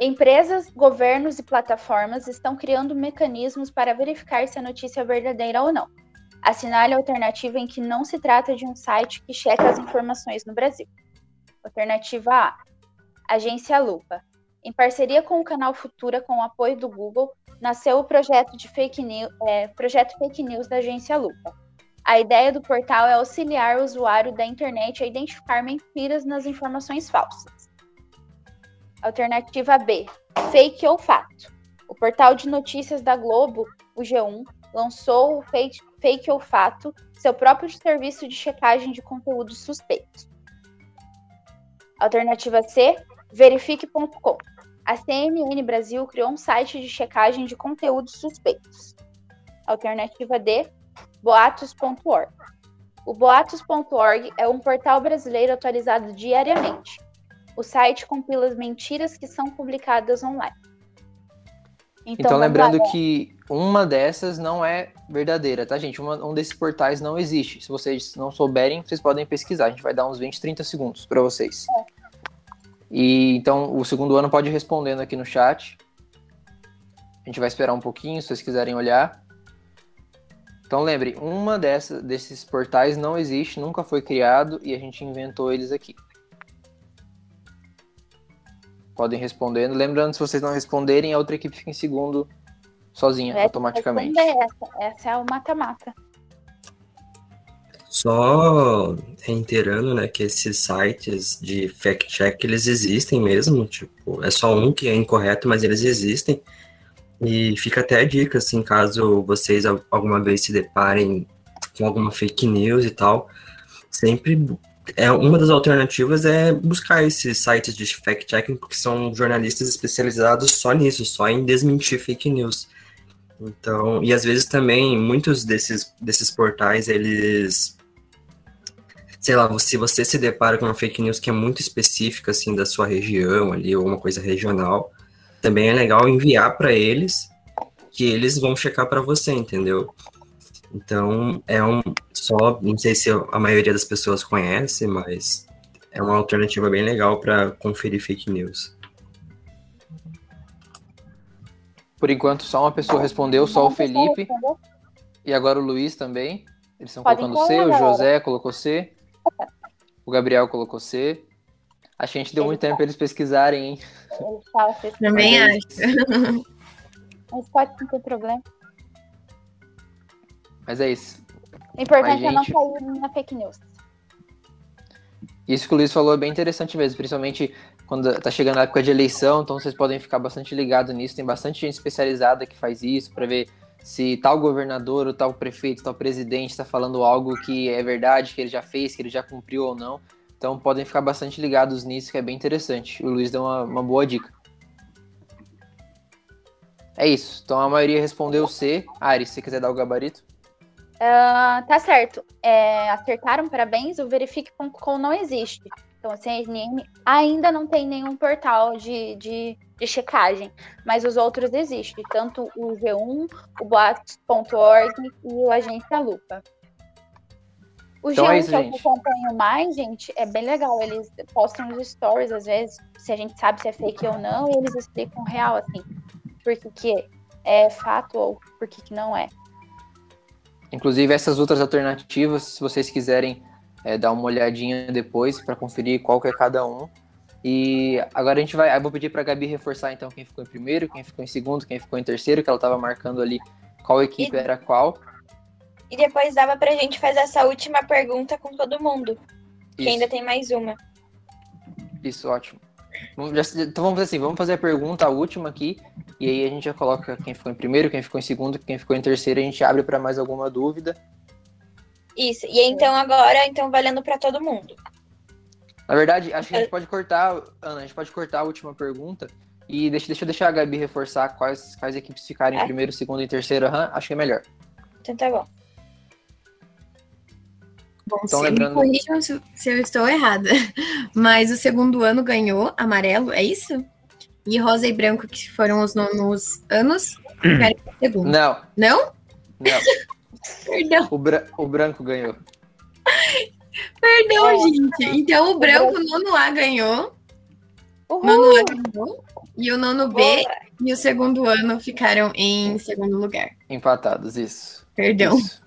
Empresas, governos e plataformas estão criando mecanismos para verificar se a notícia é verdadeira ou não. Assinale a alternativa em que não se trata de um site que checa as informações no Brasil. Alternativa A. Agência Lupa. Em parceria com o canal Futura, com o apoio do Google, nasceu o projeto de fake news, projeto Fake News da Agência Lupa. A ideia do portal é auxiliar o usuário da internet a identificar mentiras nas informações falsas. Alternativa B, fake ou fato. O portal de notícias da Globo, o G1, lançou o fake, fake ou fato, seu próprio serviço de checagem de conteúdos suspeitos. Alternativa C, verifique.com. A CNN Brasil criou um site de checagem de conteúdos suspeitos. Alternativa D, boatos.org. O boatos.org é um portal brasileiro atualizado diariamente. O site compila as mentiras que são publicadas online. Então, vamos lembrando lá, que uma dessas não é verdadeira, tá, gente? Uma- um desses portais não existe. Se vocês não souberem, vocês podem pesquisar. A gente vai dar uns 20, 30 segundos para vocês. E então o segundo ano pode ir respondendo aqui no chat. A gente vai esperar um pouquinho, se vocês quiserem olhar. Então lembre, uma dessas, desses portais não existe, nunca foi criado e a gente inventou eles aqui. Podem respondendo. Lembrando, se vocês não responderem, a outra equipe fica em segundo sozinha, automaticamente. Essa, essa é o mata-mata. Só reiterando, né, que esses sites de fact-check, eles existem mesmo, tipo, é só um que é incorreto, mas eles existem. E fica até a dica, assim, caso vocês al- alguma vez se deparem com alguma fake news e tal, sempre é uma das alternativas é buscar esses sites de fact-checking, porque são jornalistas especializados só nisso, só em desmentir fake news. Então, e às vezes também muitos desses, desses portais, eles sei lá, se você se depara com uma fake news que é muito específica, assim, da sua região ali, ou uma coisa regional, também é legal enviar para eles, que eles vão checar para você, entendeu? Então, é um só, não sei se a maioria das pessoas conhece, mas é uma alternativa bem legal para conferir fake news. Por enquanto, só uma pessoa respondeu, só o Felipe. E agora o Luiz também. Eles estão colocando C, o. José colocou C, o Gabriel colocou C. Acho que a gente deu Ele muito tempo para eles pesquisarem, hein? Ele fala que Também é acho. Mas pode não ter problema. Mas é isso. O importante é não cair na fake news. Isso que o Luiz falou é bem interessante mesmo, principalmente quando tá chegando a época de eleição, então vocês podem ficar bastante ligados nisso. Tem bastante gente especializada que faz isso para ver se tal governador, ou tal prefeito, tal presidente está falando algo que é verdade, que ele já fez, que ele já cumpriu ou não. Então podem ficar bastante ligados nisso, que é bem interessante. O Luiz deu uma, uma boa dica. É isso. Então a maioria respondeu C. Ari, se você quiser dar o gabarito. Ah, tá certo. É, acertaram, parabéns. O verifique.com não existe. Então, a CNN ainda não tem nenhum portal de, de, de checagem, mas os outros existem, tanto o G1, o boatos.org e o Agência Lupa. O Então G1 é isso, que eu gente. acompanho mais, gente, é bem legal. Eles postam os stories, às vezes, se a gente sabe se é fake ou não, e eles explicam real, assim, por que, que é fato ou por que, que não é. Inclusive essas outras alternativas, se vocês quiserem é, dar uma olhadinha depois para conferir qual que é cada um. E agora a gente vai, eu vou pedir para Gabi reforçar então quem ficou em primeiro, quem ficou em segundo, quem ficou em terceiro, que ela estava marcando ali qual equipe E- era qual. E depois dava pra gente fazer essa última pergunta com todo mundo. Que Isso, ainda tem mais uma. isso ótimo. Então vamos fazer assim, vamos fazer a pergunta, a última aqui, e aí a gente já coloca quem ficou em primeiro, quem ficou em segundo, quem ficou em terceiro, a gente abre para mais alguma dúvida. Isso. E então agora, então valendo pra todo mundo. Na verdade, acho que a gente pode cortar, Ana, a gente pode cortar a última pergunta e deixa, deixa eu deixar a Gabi reforçar quais, quais equipes ficarem em É. primeiro, segundo e terceiro. Aham, acho que é melhor. Então tá bom. Bom, Então, se me lembrando- corrijam se, se eu estou errada. Mas o segundo ano ganhou amarelo, é isso? E rosa e branco, que foram os nonos anos, ficaram em segundo. Não, Não? não. Perdão, O, bra- o branco ganhou. perdão, gente. Então o branco, o nono A ganhou. Uhul! Nono A ganhou. E o nono B e o segundo ano ficaram em segundo lugar. Empatados, isso. Perdão. Isso.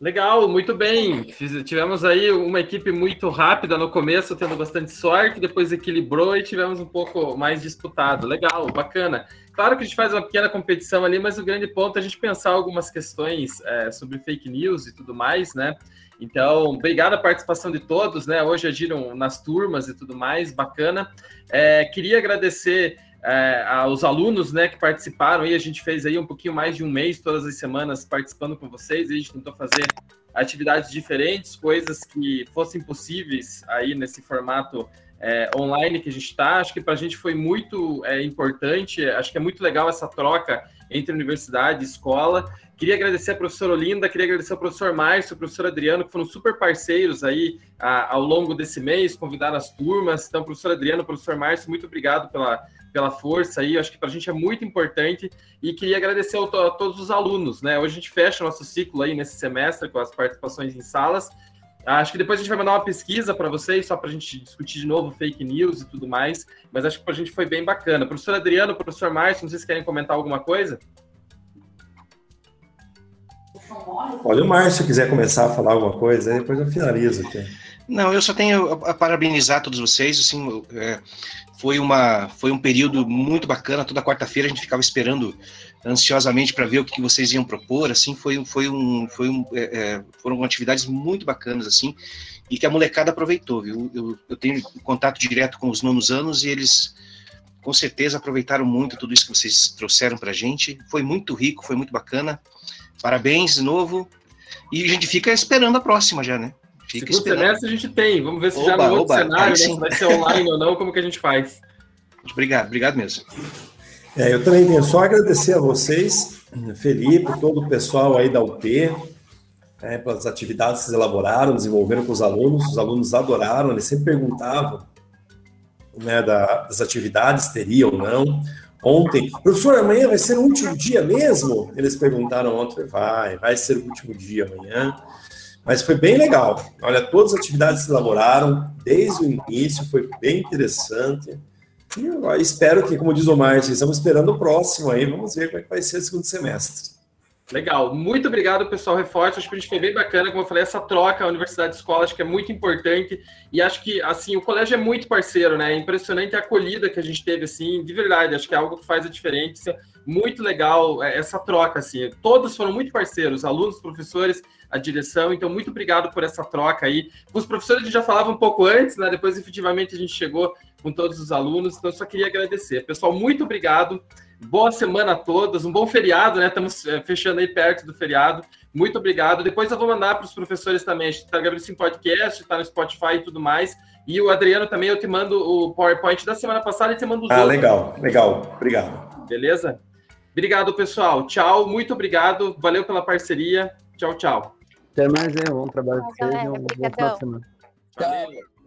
Legal, muito bem. Fiz- tivemos aí uma equipe muito rápida no começo, tendo bastante sorte, depois equilibrou e tivemos um pouco mais disputado. Legal, bacana. Claro que a gente faz uma pequena competição ali, mas o grande ponto é a gente pensar algumas questões é, sobre fake news e tudo mais, né? Então, obrigado a participação de todos, né? Hoje agiram nas turmas e tudo mais, bacana. É, queria agradecer é, aos alunos né, que participaram e a gente fez aí um pouquinho mais de um mês, todas as semanas, participando com vocês. A gente tentou fazer atividades diferentes, coisas que fossem possíveis aí nesse formato é, online que a gente está. Acho que para a gente foi muito é, importante, acho que é muito legal essa troca entre universidade e escola. Queria agradecer a professora Olinda, queria agradecer ao professor Márcio, ao professor Adriano, que foram super parceiros aí a, ao longo desse mês, convidaram as turmas. Então, professor Adriano, professor Márcio, muito obrigado pela, pela força aí. Acho que para a gente é muito importante. E queria agradecer ao, a todos os alunos, né? Hoje a gente fecha o nosso ciclo aí nesse semestre com as participações em salas. Acho que depois a gente vai mandar uma pesquisa para vocês, só para a gente discutir de novo fake news e tudo mais. Mas acho que para a gente foi bem bacana. Professor Adriano, professor Márcio, não sei se querem comentar alguma coisa. Olha, o Márcio quiser começar a falar alguma coisa, aí depois eu finalizo aqui. Não, eu só tenho a a parabenizar todos vocês. Assim, é, foi, uma, foi um período muito bacana. Toda quarta-feira a gente ficava esperando ansiosamente para ver o que, vocês iam propor. Assim, foi, foi um, foi um, é, é, foram atividades muito bacanas assim e que a molecada aproveitou. Viu? Eu, eu tenho contato direto com os nonos anos e eles com certeza aproveitaram muito tudo isso que vocês trouxeram para a gente. Foi muito rico, foi muito bacana. Parabéns de novo. E a gente fica esperando a próxima já, né? Fica Segundo esperando. semestre a gente tem. Vamos ver se já Oba, no outro oba, cenário, né, se vai ser online ou não, como que a gente faz. Obrigado, obrigado mesmo. É, eu também tenho só agradecer a vocês, Felipe, todo o pessoal aí da UP, né, pelas atividades que vocês elaboraram, desenvolveram com os alunos. Os alunos adoraram, eles sempre perguntavam né, da- das atividades, teria ou não. Ontem, professor, amanhã vai ser o último dia mesmo? Eles perguntaram ontem, vai, vai ser o último dia amanhã. Mas foi bem legal. Olha, todas as atividades se elaboraram desde o início, foi bem interessante. E espero que, como diz o Márcio, estamos esperando o próximo aí, vamos ver como é que vai ser o segundo semestre. Legal, muito obrigado, pessoal. Reforço, acho que a gente foi bem bacana, como eu falei, essa troca universidade-escola, acho que é muito importante. E acho que, assim, o colégio é muito parceiro, né? É impressionante a acolhida que a gente teve, assim, de verdade. Acho que é algo que faz a diferença. Muito legal é, essa troca, assim. Todos foram muito parceiros, alunos, professores, a direção. Então, muito obrigado por essa troca aí. Os professores a gente já falava um pouco antes, né? Depois, efetivamente, a gente chegou com todos os alunos. Então, eu só queria agradecer. Pessoal, muito obrigado. Boa semana a todos, um bom feriado, né? Estamos eh, fechando aí perto do feriado. Muito obrigado. Depois eu vou mandar para os professores também. A gente está gravando isso em podcast, está no Spotify e tudo mais. E o Adriano também, eu te mando o PowerPoint da semana passada e te mando os Ah, outros. legal, legal. Obrigado. Beleza? Obrigado, pessoal. Tchau, muito obrigado. Valeu pela parceria. Tchau, tchau. Até mais, hein? Bom trabalho pra vocês galera. um bom final de semana. Valeu.